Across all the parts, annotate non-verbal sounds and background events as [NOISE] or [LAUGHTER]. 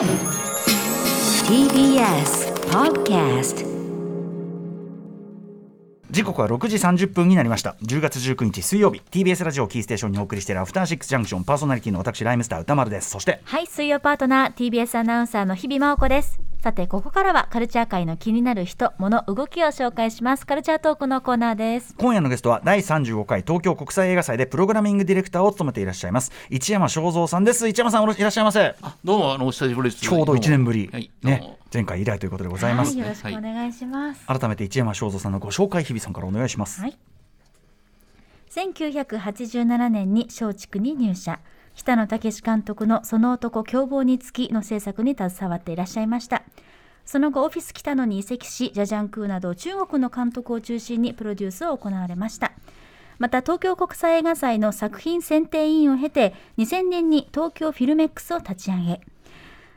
TBS Podcast 時刻は6時30分になりました。10月19日水曜日。TBS ラジオキーステーションにお送りしているアフターシックスジャンクション。パーソナリティの私ライムスター歌丸です。そしてはい、水曜パートナー TBS アナウンサーの日々真央子です。さて、ここからはカルチャー界の気になる人、物、動きを紹介します。カルチャートークのコーナーです。今夜のゲストは第35回東京国際映画祭でプログラミングディレクターを務めていらっしゃいます一山正蔵さんです一山さんいらっしゃいませどうもあのお久しぶりです。ちょうど1年ぶり、ね前回以来ということでございます、はい、よろしくお願いします。改めて一山正蔵さんのご紹介日々さんからお願いします、はい。1987年に松竹に入社。北野武監督のその男凶暴につきの制作に携わっていらっしゃいました。その後、オフィス北野に移籍し、ジャジャンクーなど中国の監督を中心にプロデュースを行われました。また、東京国際映画祭の作品選定委員を経て、2000年に東京フィルメックスを立ち上げ、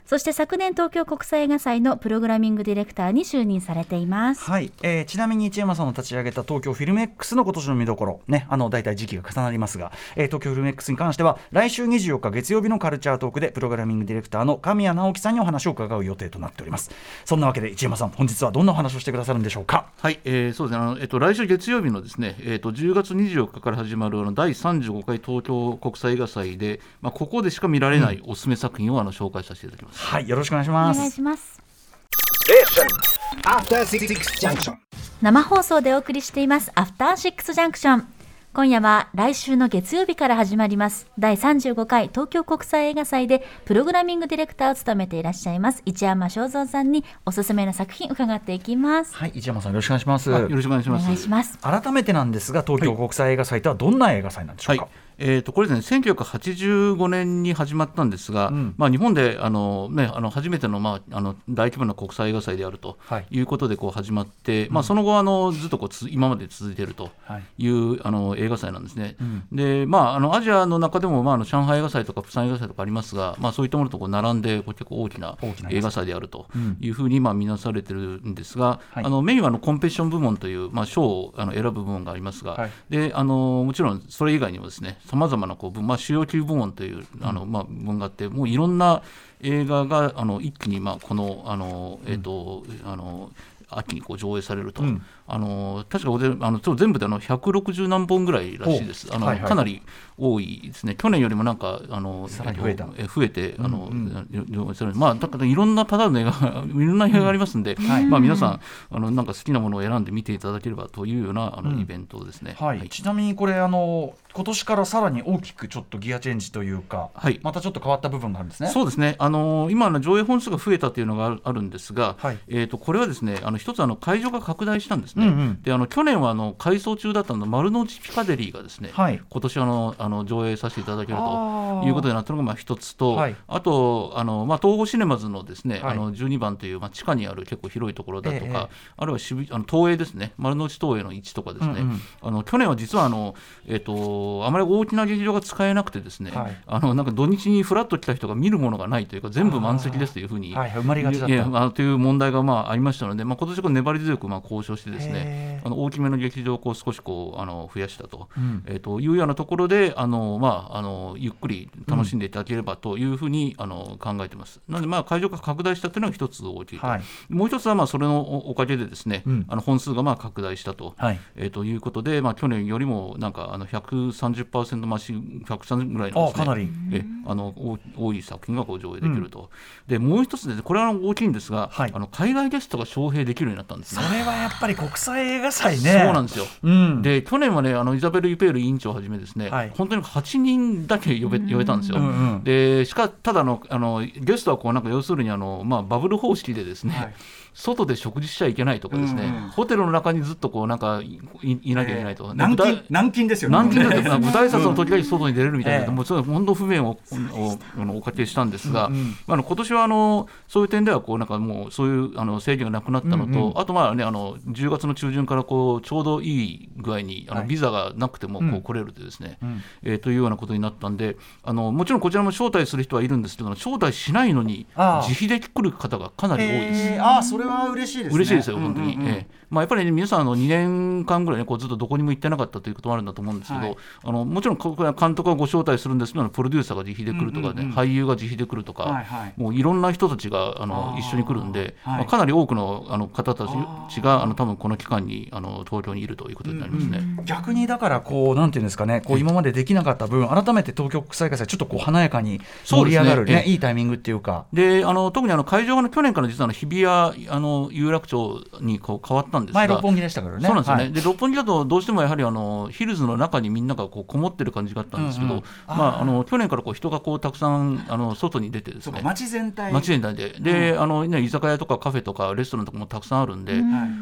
そして昨年東京国際映画祭のプログラミングディレクターに就任されています。はい、えーちなみに一山さんの立ち上げた東京フィルメックスの今年の見どころ、ね、あの大体時期が重なりますが、えー東京フィルメックスに関しては、来週24日月曜日のカルチャートークで、プログラミングディレクターの神谷直樹さんにお話を伺う予定となっております。そんなわけで、一山さん、本日はどんなお話をしてくださるんでしょうか？はい、えーそうですね。あのえっと来週月曜日のですね、えっと10月24日から始まるあの第35回東京国際映画祭で、まあここでしか見られないおすすめ作品をあの紹介させていただきます。はい、よろしくお願いしおます。願いします。生放送でお送りしていますアフターシックスジャンクション今夜は来週の月曜日から始まります第35回東京国際映画祭でプログラミングディレクターを務めていらっしゃいます一山正蔵さんにおすすめの作品伺っていきますはい、一山さん、よろしくお願いします。あよろしくお願いしおます。願いします改めてなんですが、東京国際映画祭とはどんな映画祭なんでしょうか？はいえー、とこれですね1985年に始まったんですが、ん。まあ、日本であの、ね、あの初めての,、まあ、あの大規模な国際映画祭であるとはい。いうことでこう始まって、まあ、その後あのずっとこうつ今まで続いているとはい。いう、あの映画祭なんですね。ん。でまあ、あのアジアの中でも、まあ、あの上海映画祭とか釜山映画祭とかありますが、まあ、そういったものとこう並んでこう結構大きな映画祭であるとうん。いうふうにまあ見なされてるんですが、はい。あのメインはあのコンペティション部門という、まあ、賞をあの選ぶ部門がありますが、はい。であのもちろんそれ以外にもですねさまざまなこう部、まあ、主要級部門というあの、まあ、部門があってもういろんな映画があの一気に、まあ、このあの、えっとあの秋にこう上映されると、うんあの確かこれあの全部であの160何本ぐらいらしいです、あのはいはいかなり多いですね、去年よりもなんかあのさらに増えたえっと増えて、あのうん上映されるまあ、だからいろんなパターンの映画が、いろんな映画がありますんで、はいまあ、皆さんあの、なんか好きなものを選んで見ていただければというようなあの、うんイベントですね。はい、ちなみにこれあの今年からさらに大きくちょっとギアチェンジというか、はいまたちょっと変わった部分があるんですね。そうですね、あの今の上映本数が増えたというのがあるあるんですが、はいえー、とこれはですねあの一つあの会場が拡大したんですね、うんうん。であの去年はあの改装中だったの丸の内ピカデリーがですね、はい。今年あのあの上映させていただけるあとー。いうことになったのがまあ一つと、はい。あとあの、まあ、東宝シネマズのですね、はい。あの12番という、まあ、地下にある結構広いところだとか、ええあるいは渋あの東映ですね丸の内東映の位置とかですね、うんうん。あの去年は実はあの、えっとあまり大きな劇場が使えなくてですね、はい。あのなんか土日にフラッと来た人が見るものがないというか全部満席ですというふうに、はい、埋まりがちだった。という問題がまあありましたので、まあ、今年こう粘り強くまあ交渉してですへね。ー。あの大きめの劇場をこう少しこうあの増やしたと,、うん。えー、というようなところであの、まあ、あのゆっくり楽しんでいただければというふうに、あの考えてます。なのでまあ会場が拡大したというのが一つ大きいと、はい。もう一つはまあそれのおおかげでですね、うん。あの本数がまあ拡大したと。はい。えー、ということで、まあ、去年よりもなんかあの130%増し、130ぐらいのです、ね、あかなり。えあのお多い作品がこう上映できると、でもう一つで、これは大きいんですが、はい。あの海外ゲストが招聘できるようになったんですそね。れはやっぱり国際映画祭ね。そうなんですよ、うん、で去年はねあのイザベル・ユペール委員長をはじめですね、はい。本当に8人だけ呼べ呼べたんですよ。うんうん。でしかただあのあのゲストはこうなんか要するにあの、まあ、バブル方式でですね、はい外で食事しちゃいけないとかですね、うんうん。ホテルの中にずっとこうなんかいいいなきゃいけないと、で軟禁軟禁ですよね。軟禁だとね舞台挨拶の時だけ外に出れるみたいな、ええ。もうそれは本当不便をおかけしたんですが、うんうん。あの今年はあのそういう点ではこうなんかもうそういうあの制限がなくなったのと、うんうん。あとまあねあの10月月の中旬からこうちょうどいい具合にあのはい。ビザがなくてもこうん。う来れるとですね、うん。えーというようなことになったんであのもちろんこちらも招待する人はいるんですけど招待しないのに自費で来る方がかなり多いです。えーあーそれれは嬉しいですね嬉しいですよ、本当に。うんうんうんええまあ、やっぱり、ね、皆さんあの、2年間ぐらい、ね、こうずっとどこにも行ってなかったということもあるんだと思うんですけど、はい。あのもちろんここ監督がご招待するんですけど、プロデューサーが自費で来るとかね、うん。うんうん俳優が自費で来るとか、はいはい。もういろんな人たちがあの一緒に来るんで、はいまあ、かなり多くのあの方たあちがあの多分この期間にあの東京にいるということになりますね。逆にだからこうなんていうんですかねこう今までできなかった分改めて東京国際映画祭ちょっとこう華やかに盛り上がるねねええ。いいタイミングっていうか。であの特にあの会場が去年から実はあの日比谷あの有楽町にこう変わったんですが前六本木でしたからね。そうなんですよね、はい。で六本木だとどうしてもやはりあのヒルズの中にみんながこうこもってる感じがあったんですけど、うんうんまあ、あの去年からこう人がこうたくさんあの外に出てですね。街全体。街全体で。で、あのね、居酒屋とかカフェとかレストランとかもたくさんあるんで、はい。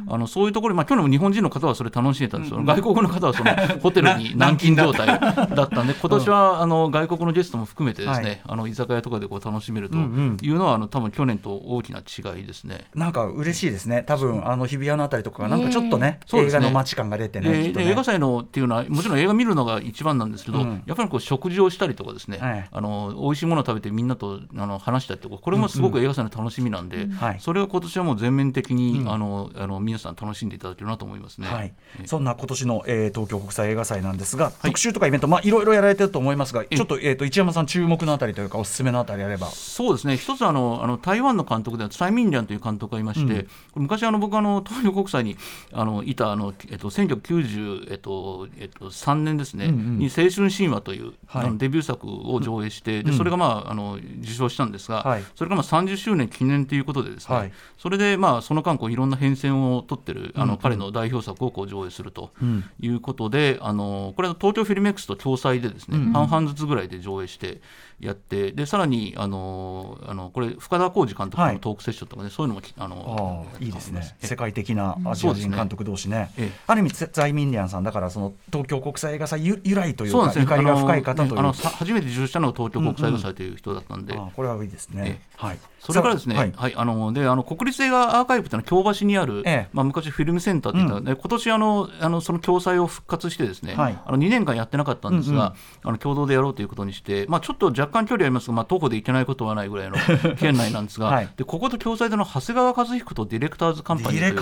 あのそういうところ、まあ、去年も日本人の方はそれ楽しんでたんですよ、うん。うん外国の方はそのホテルに軟禁状態だったんで、[LAUGHS] 今年はあの外国のゲストも含めてですね、はい。あの居酒屋とかでこう楽しめるとうんうん。いうのは、あの多分去年と大きな違いですね。なんか嬉しいですね。多分あの日比谷のあたりとかがなんかちょっとね映そうですね。画の街感が出てねね。で映画祭のっていうのはもちろん映画見るのが一番なんですけど、うん。やっぱりこう食事をしたりとかですね、はいあの美味しいものを食べてみんなとあの話したりとかこれもすごく映画祭の楽しみなんで、はい。それが今年はもう全面的に、うん。あのあの皆さん楽しんでいただけるなと思いますね。はい。え、そんな今年の、えー東京国際映画祭なんですが、特集とかイベント、まあ、いろいろやられてると思いますが、ちょっと,、えー、と一山さん、注目のあたりというか、おすすめのあたりあれば。そうですね。一つあのあの台湾の監督でツァイ・ミンリャンという監督がいまして、うん。昔あの僕あの東京国際にあのいたあの、えっと、1993、えっとえっと、3年ですね、うんうん。に「青春神話」という、はい。あのデビュー作を上映して、うん。でそれが、まあ、あの受賞したんですが、はい。それがまあ30周年記念ということでですね、はい。それで、まあ、その間こういろんな変遷を取ってるあの、うん。うん。彼の代表作をこう上映すると。うんいうことで、あのこれは東京フィルメックスと共催でですね、うん半々ずつぐらいで上映してやって、でさらにあのあのこれ深田浩二監督はい。のトークセッションとかね、そういうのもきあのああいいですね。え。世界的なアジア人監督同士ね、ええ。ある意味、ツァイ・ミンリャンさんだから、その東京国際映画祭由由来というか、ゆかりが深い方という。あのねあのさ初めて受賞したのが東京国際映画祭という人だったんで。ああこれはいいですね。え。はい、それからですね、さはい。ああのであの国立映画アーカイブというのは京橋にある、ええ。まあ、昔フィルムセンターって言ったら、で今年あのあのその共催を復活してですね、はい。あの2年間やってなかったんですが、うんうん。あの共同でやろうということにして、まあ、ちょっと若干距離ありますが、まあ、徒歩で行けないことはないぐらいの県内なんですが、[LAUGHS] はい。でここと共催での長谷川和彦とディレクターズカンパニーという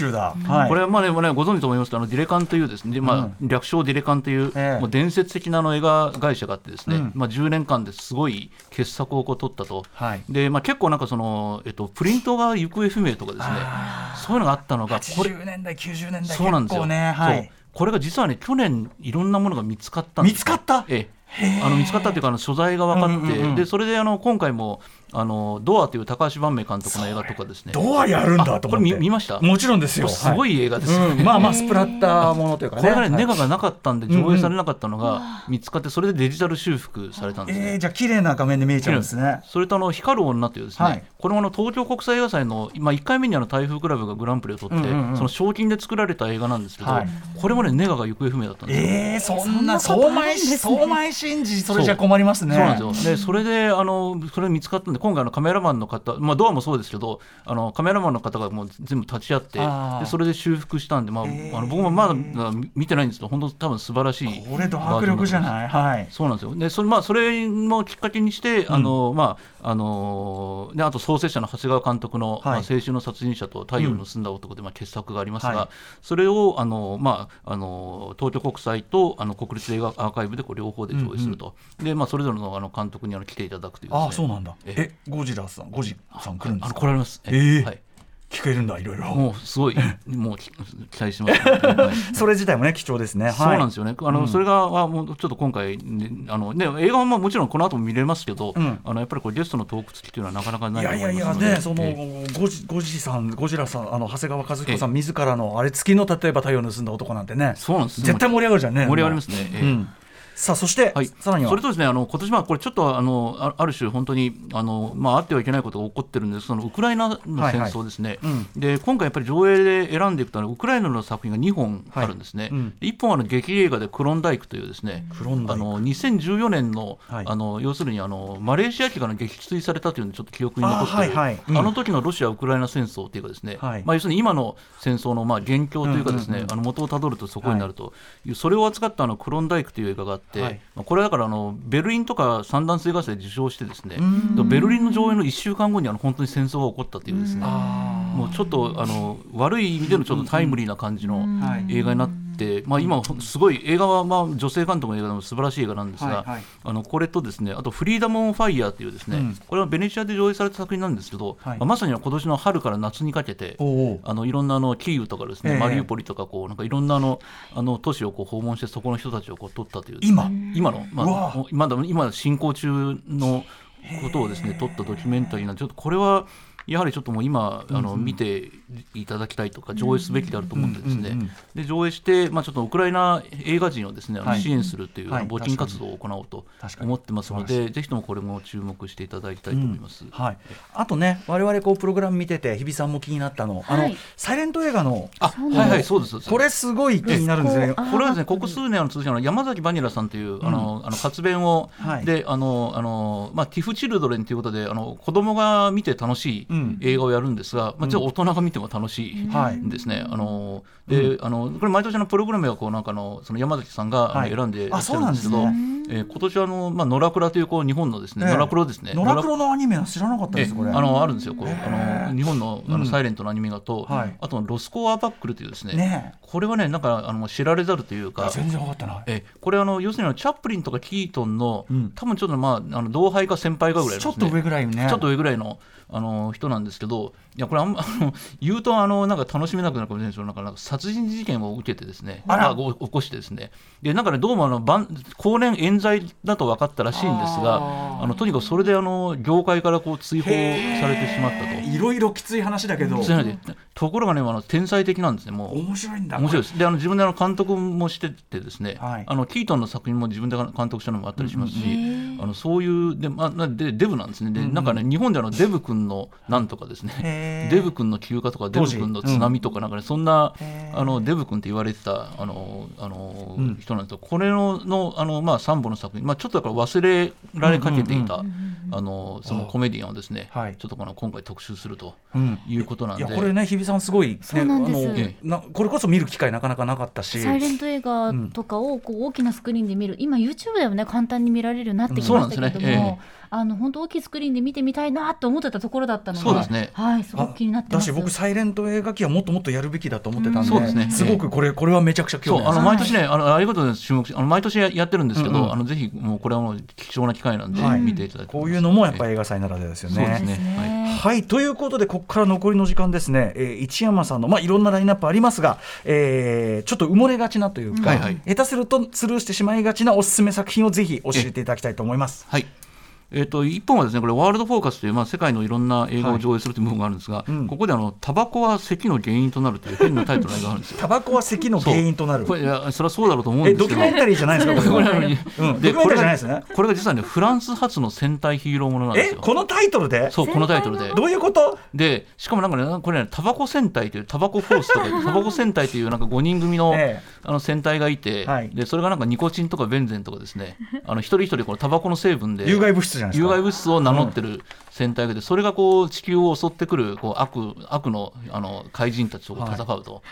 集だ。はい、これはまあでもねご存知と思いますけどあのディレカンというですね、でまあ略称ディレカンという、ええ。もう伝説的なあの映画会社があってですね、うんまあ、10年間ですごい傑作をこう取ったと。はい。でまあ、結構なんかその、えっと、プリントが行方不明とかですねそういうのがあったのがこれ80年代、90年代、そうなんですよ、結構ね、はい、これが実はね去年いろんなものが見つかったんですよ。見つかった？ええ。あの見つかったっていうかあの所在が分かって、うんうんうん。でそれであの今回もあのドアという高橋晩明監督の映画とかですねどうやるんだあこれと思って。見見ました？もちろんですよ。すごい映画ですよ、うんまあまあスプラッターものというかね。これがね、はいネガがなかったんで上映されなかったのが見つかって、それでデジタル修復されたんですね。えー、じゃあ綺麗な画面で見えちゃうんですね。それとあの光る女というですね、はいこれもあの東京国際映画祭の、まあ、1回目にあの台風クラブがグランプリを取って、うんうんうんその賞金で作られた映画なんですけど、はいこれもねネガが行方不明だったんですよ。えー、そんな相前相前真司それじゃ困りますね。そうなんですよでそれであのそれ見つかったんで今回のカメラマンの方、まあ、ドアもそうですけどあのカメラマンの方がもう全部立ち会ってでそれで修復したんで、まあへーあの僕もまだ見てないんですけど本当多分素晴らしいこれド迫力じゃい？ない。はい。そうなんですよ。で、それまあそれもきっかけにして、あのまああのであと創設者の長谷川監督の、まあ青春の殺人者と太陽の澄んだ男でまあ傑作がありますが、はいそれをあのまああの東京国際とあの国立映画アーカイブでこう両方で上映すると。でまあそれぞれのあの監督にあの来ていただくというね。ああそうなんだ。ええゴジラさんゴジさん来るんですか？来られます。えー。はい。聞けるんだいろいろ。もうすごいもうき期待してます、は [LAUGHS] いそれ自体もね貴重ですね。はい。そうなんですよね、あのそれがあもうちょっと今回、ねあのね、映画はまあもちろんこの後も見れますけど、うん。あのやっぱりこれゲストのトーク付きというのはなかなかないいとやいやい思いますのでやねそのえゴジゴジさんゴジラさんあの長谷川和彦さんえ自らのあれ付きの例えば太陽を盗んだ男なんてね。そうなんです。絶対盛り上がるじゃんね。盛り上がりますね、ええ。うんさあそして、はい、さらには。それとですねあの今年はこれちょっとあのあある種本当にあの、まあ、あってはいけないことが起こってるんです。そのウクライナの戦争ですね、はいはいで今回やっぱり上映で選んでいくとウクライナの作品が2本あるんですね、はいうん。で1本はあの劇映画で「クロンダイク」というですね。クロンダイク。あの2014年の,、はい。あの要するにあのマレーシア機が撃墜されたというのでちょっと記憶に残ってるあはいはい。うん。あの時のロシア・ウクライナ戦争というかですね、はい。まあ、要するに今の戦争のまあ元凶というかですね、うんうんうんあの元をたどるとそこになるという、それを扱ったあのクロンダイクという映画があって、はい。まあこれはだからあのベルリンとか三段水合戦で受賞してですねうん。ベルリンの上映の1週間後にあの本当に戦争が起こったというですねあもうちょっとあの悪い意味でのちょっとタイムリーな感じの映画になって、まあ、今すごい映画はまあ女性監督の映画でも素晴らしい映画なんですが、はいはい。あのこれとですねあと「フリーダム・オン・ファイヤー」というですね、うん。これはベネチアで上映された作品なんですけど、はい。まあまさに今年の春から夏にかけておおあのいろんなあのキーウとかですね、ええ。マリウポリとかこうなんかいろんなあのあの都市をこう訪問してそこの人たちをこう撮ったという今？今の、まあ、まだ今進行中のことをですね撮ったドキュメンタリーなんでちょっとこれはやはりちょっともう今あの見ていただきたいとか上映すべきであると思ってですね、で上映して、まあ、ちょっとウクライナ映画人をですね、支援するという、はい。募金活動を行おうと思ってますのでぜひともこれも注目していただきたいと思います。はい、あとね我々こうプログラム見てて日比さんも気になったの、あのはいサイレント映画のあはいはいそうですこれすごい気になるんですね。これはですね、ここ数年の通じの山崎バニラさんという、あの、あの活弁を、はい。で、あの、あの、まあ、ティフチルドレンということで、あの、子供が見て楽しいうん映画をやるんですが、まあ、ちょっと大人が見ても楽しい。ですね。あの、で、あの、これ毎年のプログラムは、こう、なんかあの、その山崎さんが、選んでやあってるんですけど。そうなえー今年はあの、まあ、野良倉という、こう、日本のですね、ええ。野良倉ですね。ノラクロのアニメは知らなかったえですこれ。あのあるんですよこう。あの日本のあうん。のサイレントのアニメ画と、はい。あとロスコアバックルというですねねこれはねなんかあの知られざるというえか全然分かってない。えこれあの要するにチャップリンとかキートンの、うん。多分ちょっとまああの同輩か先輩かぐらいちょっと上ぐらいね。ちょっと上ぐらいのあの人なんですけどいやこれあんま [LAUGHS] あの言うとあのなんか楽しめなくなるかもしれないですけどなんかなんか殺人事件を受けてですねあら。ご起こしてですね。でなんかねどうもあの晩後年冤罪だと分かったらしいんですがあのとにかくそれであの業界からこう追放されてしまったと。いろいろきつい話だけど。ところがねあの天才的なんですねもう。面白いんだ。面白いです。であの自分であの監督もしててですね、はい。あのキートンの作品も自分で監督したのもあったりしますし、あのそういうで,、まあ、なでデブなんですね。で、なんかね日本であのデブ君のなんとかですね。デブ君の休暇とかデブ君の津波とかなんかね、そんなあのデブ君って言われてたあのあの、うん。人なんですけどこれののあの、まあ、3本の作品、まあ、ちょっとだから忘れられかけていた、あのそのコメディアンをですね、はい。ちょっとこの今回特集するとうん。いうことなんで。いやこれね日比さんすごい、ね、そうなんです。なこれこそ見る機会なかなかなかったし。サイレント映画とかをこう大きなスクリーンで見る、今 YouTube でもね簡単に見られるようになってきましたけども、うんそうなんですね。えあの本当大きいスクリーンで見てみたいなと思ってたところだったのでそうですね。はいすごく気になってます。だし僕サイレント映画機はもっともっとやるべきだと思ってたんで、そうですね。すごくこれこれはめちゃくちゃ興味あります。毎年ね、あのありがとうございます、注目しあの毎年ややってるんですけど、うんうん。あのぜひもうこれはもう貴重な機会なんで、はい。見ていただきこういうのもやっぱりり映画祭ならではですよそうですね。ね。はい。はい。ということでここから残りの時間ですね、えー一山さんの、まあ、いろんなラインナップありますが、えーちょっと埋もれがちなというか、はいはい。下手するとスルーしてしまいがちなおすすめ作品をぜひ教えていただきたいと思います。はいえー、と一本はですねこれワールドフォーカスという、まあ、世界のいろんな映画を上映するという部分があるんですが、うん。ここであの「タバコは咳の原因となる」という変なタイトルの映画があるんですよ。タバコは咳の原因となる。これいやそれはそうだろうと思うんえですけど。ドキュメンタリーじゃないですかこれうん、ドキュメンタリーじゃこれがないですね。これが実はねフランス発の戦隊ヒーローものなんですよ。えこのタイトルで？そうこのタイトルで。どういうこと？でしかもなんかねこれねタバコ戦隊というタバコフォースとか [LAUGHS] タバコ戦隊というなんか5人組の,、え。あの戦隊がいて、はい。でそれがなんかニコチンとかベンゼンとかですね。あの一人一人このタバコの成分で。有害物質じゃない有害物質を名乗ってる戦隊がいてそれがこう地球を襲ってくるこう悪悪のあの怪人たちと戦うと、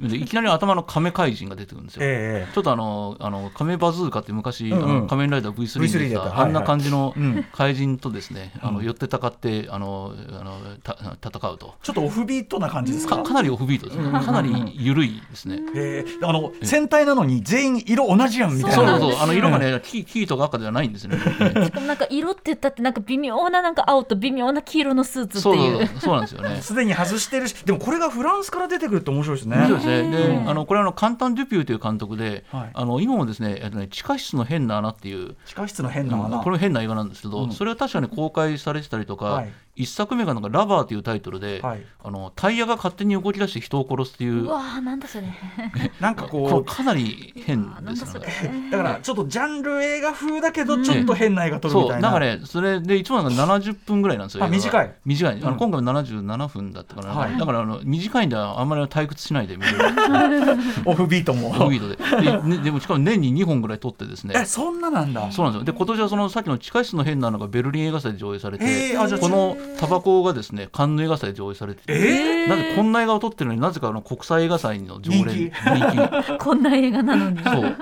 でいきなり頭の亀怪人が出てくるんですよ。えちょっとあの、あの、亀バズーカって昔、うんうん。あの仮面ライダー V3 で V3 で出た、やった。あんな感じのうん。怪人とですね、あの、寄ってたかって、あの、あの、た戦うと。ちょっとオフビートな感じですか？かかなりオフビートですね。かなり緩いですね。え。ーあの戦隊なのに全員色同じやんみたいな。そうそうそう、あの色がね、黄黄とか赤ではないんですね。しかもなんか色って言ったってなんか微妙ななんか青と微妙な黄色のスーツってそういうそう。なんですよね。[LAUGHS] すでに外してるしでもこれがフランスから出てくるって面白いですねでですね。で、あのこれはあの簡単デュピューという監督で、はい。あの今もですね、えっとね地下室の変な穴っていう。地下室の変な穴、これ変な映画なんですけど、うん。それは確かに公開されてたりとか、はい。一作目がなんかラバーというタイトルで、はい。あのタイヤが勝手に動き出して人を殺すっていううわーなんだそれ。[LAUGHS] なんかここれかなり変ですよね。だからちょっとジャンル映画風だけどちょっと変な映画撮るみそうたいな、なんかねそれで一番が70分ぐらいなんですよ短い。短いあの、うん今回も77分だったかな、はい。だからあの短いんであんまり退屈しないで見れる [LAUGHS] オフビートも。オフビートで。で,、ね、でもしかも年に2本ぐらい撮ってですね。えそんななんだ。そうなんですよ。で今年はそのさっきの地下室の変なのがベルリン映画祭で上映されてへーあじゃあこのタバコがですねカンヌ映画祭で上映されてて。えなぜこんな映画を撮ってるのになぜかあの国際映画祭の常連人気。人気。[LAUGHS] こんな映画なのに。そう。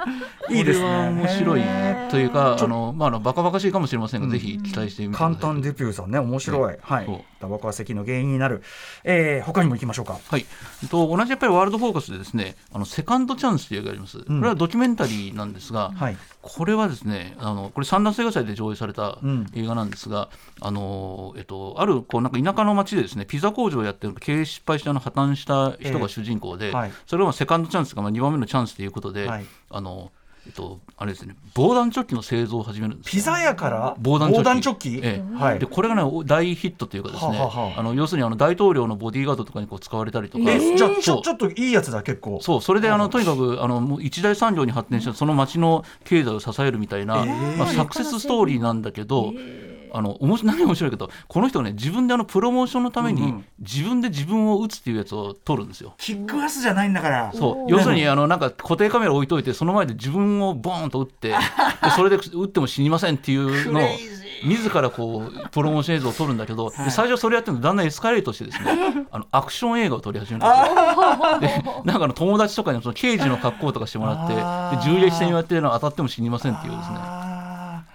いいですね。これは面白いというかあの、まあ、あのバカバカしいかもしれませんが、ぜひ期待してみてください。簡単デュピューさんね面白い、はい。そう。タバコは咳の原因になる、えー、他にも行きましょうか。はい、と同じやっぱりワールドフォーカスでですねあのセカンドチャンスという映画があります、これはドキュメンタリーなんですが、はい。これはですねあのこれ三段映画祭で上映されたうん。映画なんですが、あのえっと、あるこうなんか田舎の町でですねピザ工場をやってる経営失敗してあの破綻した人が主人公で、ええはい。それはまあセカンドチャンスがまあ2番目のチャンスということで、はい。あのえっと、あれですね防弾チョッキの製造を始めるんですピザ屋から？防弾チョッキ。ええ。はい。でこれがねお大ヒットというかですね、はあはあはあ。あの要するにあの大統領のボディーガードとかにこう使われたりとか、えじゃあちょちょっといいやつだ結構。そうそれであのとにかくあのもう一大産業に発展したその町の経済を支えるみたいな、まあ、サクセスストーリーなんだけど、あの面白い何が面白いかとこの人ね自分であのプロモーションのために、うんうん。自分で自分を打つっていうやつを撮るんですよ。キックアスじゃないんだから。そう。要するにあのなんか固定カメラ置いといてその前で自分をボーンと打って [LAUGHS] でそれで打っても死にませんっていうのを自らこうプロモーション映像を撮るんだけど、で最初それやってるのだんだんエスカレートしてですね [LAUGHS] あのアクション映画を撮り始めるんですよ。でなんかあの友達とかにその刑事の格好とかしてもらって銃撃戦やってるの当たっても死にませんっていうですね。あ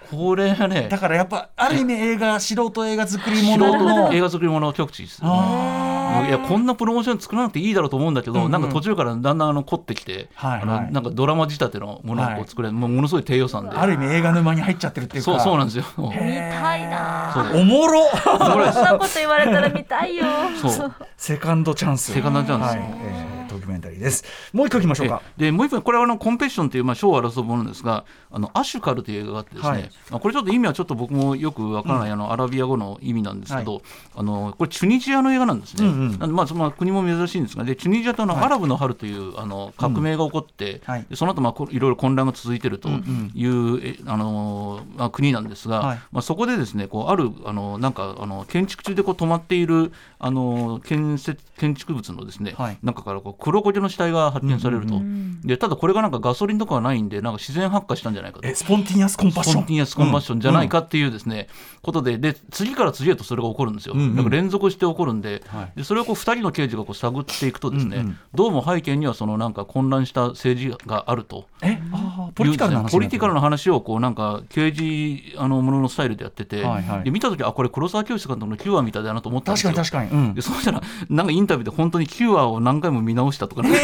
これがねーだからやっぱある意味映画素人映画作り素物の人映画作り物の極致ですいやこんなプロモーション作らなくていいだろうと思うんだけど、うんうん。なんか途中からだんだんあの凝ってきて、はいはい。あのなんかドラマ仕立てのものを作れる、もうものすごい低予算で。ある意味映画沼に入っちゃってるっていうか。そうそうなんですよ。見たいな。おもろ。そんなこと言われたら見たいよ。そう。セカンドチャンス。セカンドチャンス。はい。えードキュメンタリーです。もう一個いきましょうか。えでもう一本これはあのコンペッションというまあ賞を争うものですがあのアシュカルという映画があってですね、はい。まあ、これちょっと意味はちょっと僕もよくわからない、あのアラビア語の意味なんですけど、あのこれチュニジアの映画なんですね、うんうん。なんでまあそのまあ国も珍しいんですがでチュニジアとあの、はい。アラブの春というあの革命が起こって、はい。でその後まあこいろいろ混乱が続いているとうんいう、えあのまあ、国なんですが、はい。まあ、そこでですねこうあるあのなんかあの建築中でこう止まっているあの建設建築物のですね、はい。中からこう黒焦げの死体が発見されると、うんでただこれがなんかガソリンとかはないんでなんか自然発火したんじゃないかと。え。スポンティニアスコンパッション。スポンティニアスコンバッションじゃないかっていうですね、ことでで次から次へとそれが起こるんですよ、うんうんなんか連続して起こるんで,、はい。でそれをこう2人の刑事がこう探っていくとですね、うんうん。どうも背景にはそのなんか混乱した政治があると。えあーポリティカルな話ポリティカルなな話をこうなんか刑事あのもののスタイルでやってて、はいはい。で見た時あこれ黒沢清監督の「キュア」みたいだなと思ったんですよ。確かに確かに。うん。で [LAUGHS] そうしたらなんかインタビューで本当に「キュア」を何回も見直したとかなんか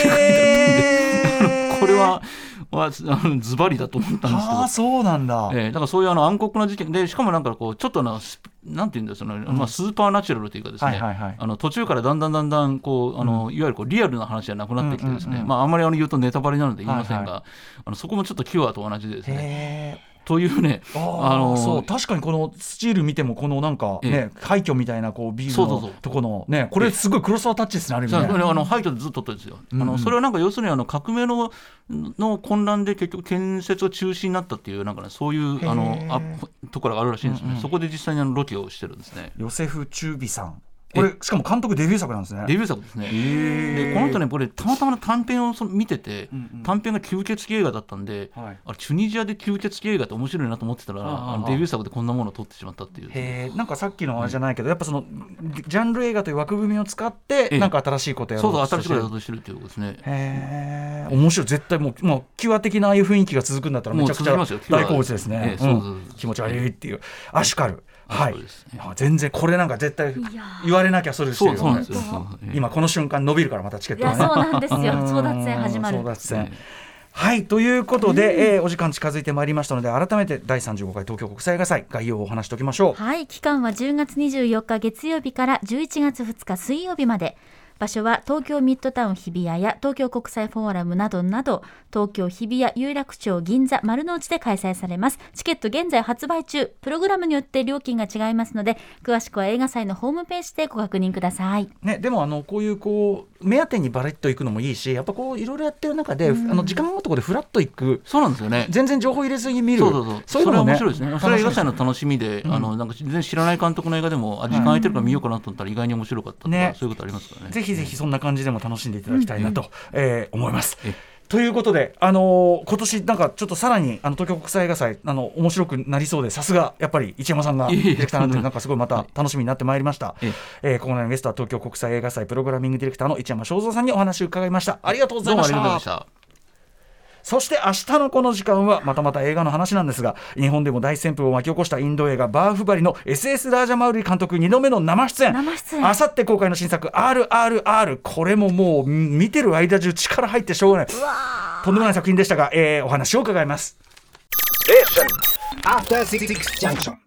これははズバリだと思ったんですけど。ああそうなんだ、えー、だからそういうあの暗黒な事件でしかもなんかこうちょっとなスなんていうんですかね、まあ、スーパーナチュラルというかですね、はいはいはい。あの途中からだんだんだんだんこうあの、いわゆるこうリアルな話じゃなくなってきてですね、まああんまりあの言うとネタバレなので言いませんが、はあのそこもちょっとキュアと同じでですねというねあのそう確かにこのスチール見てもこのなんかえね廃墟みたいなこうビールのとこのねこれすごいクロスワータッチですねああの廃墟でずっと撮ってるんですよ、あのそれはなんか要するにあの革命のの混乱で結局建設が中止になったっていうなんか、ね、そういうあのあところがあるらしいんですね、そこで実際にあのロケをしてるんですね。ヨセフ・チュービさんこれしかも監督デビュー作なんですね。デビュー作ですね。でこの人ねこれたまたま短編をそ見てて、うんうん。短編が吸血鬼映画だったんで、はい。あれチュニジアで吸血鬼映画って面白いなと思ってたらデビュー作でこんなものを撮ってしまったっていう。へえなんかさっきのあれじゃないけど、やっぱそのジャンル映画という枠組みを使って、ええ。なんか新しいことやろそううそう新しいことやろうととしてるっていうことですね。へえ面白い絶対もうもうキュア的なああいう雰囲気が続くんだったらめちゃくちゃ大好物ですね、ええそうそうそう気持ち悪いっていう。アシュカルはい。全然これなんか絶対言われなきゃそれしてるよ。ねそうそう今この瞬間伸びるからまたチケットがねそうなんですよ。うん。争奪戦始まる。争奪戦。ええはいということで、えーお時間近づいてまいりましたので改めて第35回東京国際映画祭概要をお話しておきましょう。はい期間は10月24日月曜日から11月2日水曜日まで場所は東京ミッドタウン日比谷や東京国際フォーラムなどなど東京日比谷有楽町銀座丸の内で開催されます。チケット現在発売中。プログラムによって料金が違いますので詳しくは映画祭のホームページでご確認ください。ね、でもあのこういうこう目当てにバレッと行くのもいいしやっぱこういろいろやってる中で、あの時間のところでフラッと行く。そうなんですよね。全然情報入れずに見る。そうそうそう。そういうのもね。面白いですね。それは映画祭の楽しみで、あのなんか全然知らない監督の映画でも、あ時間空いてるから見ようかなと思ったら意外に面白かったとか、ね。そういうことありますからね。ぜひぜひそんな感じでも楽しんでいただきたいなと、えー思いますえ。ということで、あのー今年なんかちょっとさらにあの東京国際映画祭あの面白くなりそうでさすがやっぱり一山さんがディレクターなんでそんななんかすごいまた [LAUGHS] 楽しみになってまいりました。ええーここのゲストは東京国際映画祭プログラミングディレクターの一山正蔵さんにお話を伺いました。ありがとうございうましどもありがとうございたまし。た。そして明日のこの時間はまたまた映画の話なんですが日本でも大旋風を巻き起こしたインド映画バーフバリの SS ラージャマウリ監督2度目の生出演。生出演。あさって公開の新作 RRR これももう見てる間中力入ってしょうがない。とんでもない作品でしたが、えーお話を伺います。After Six Junction.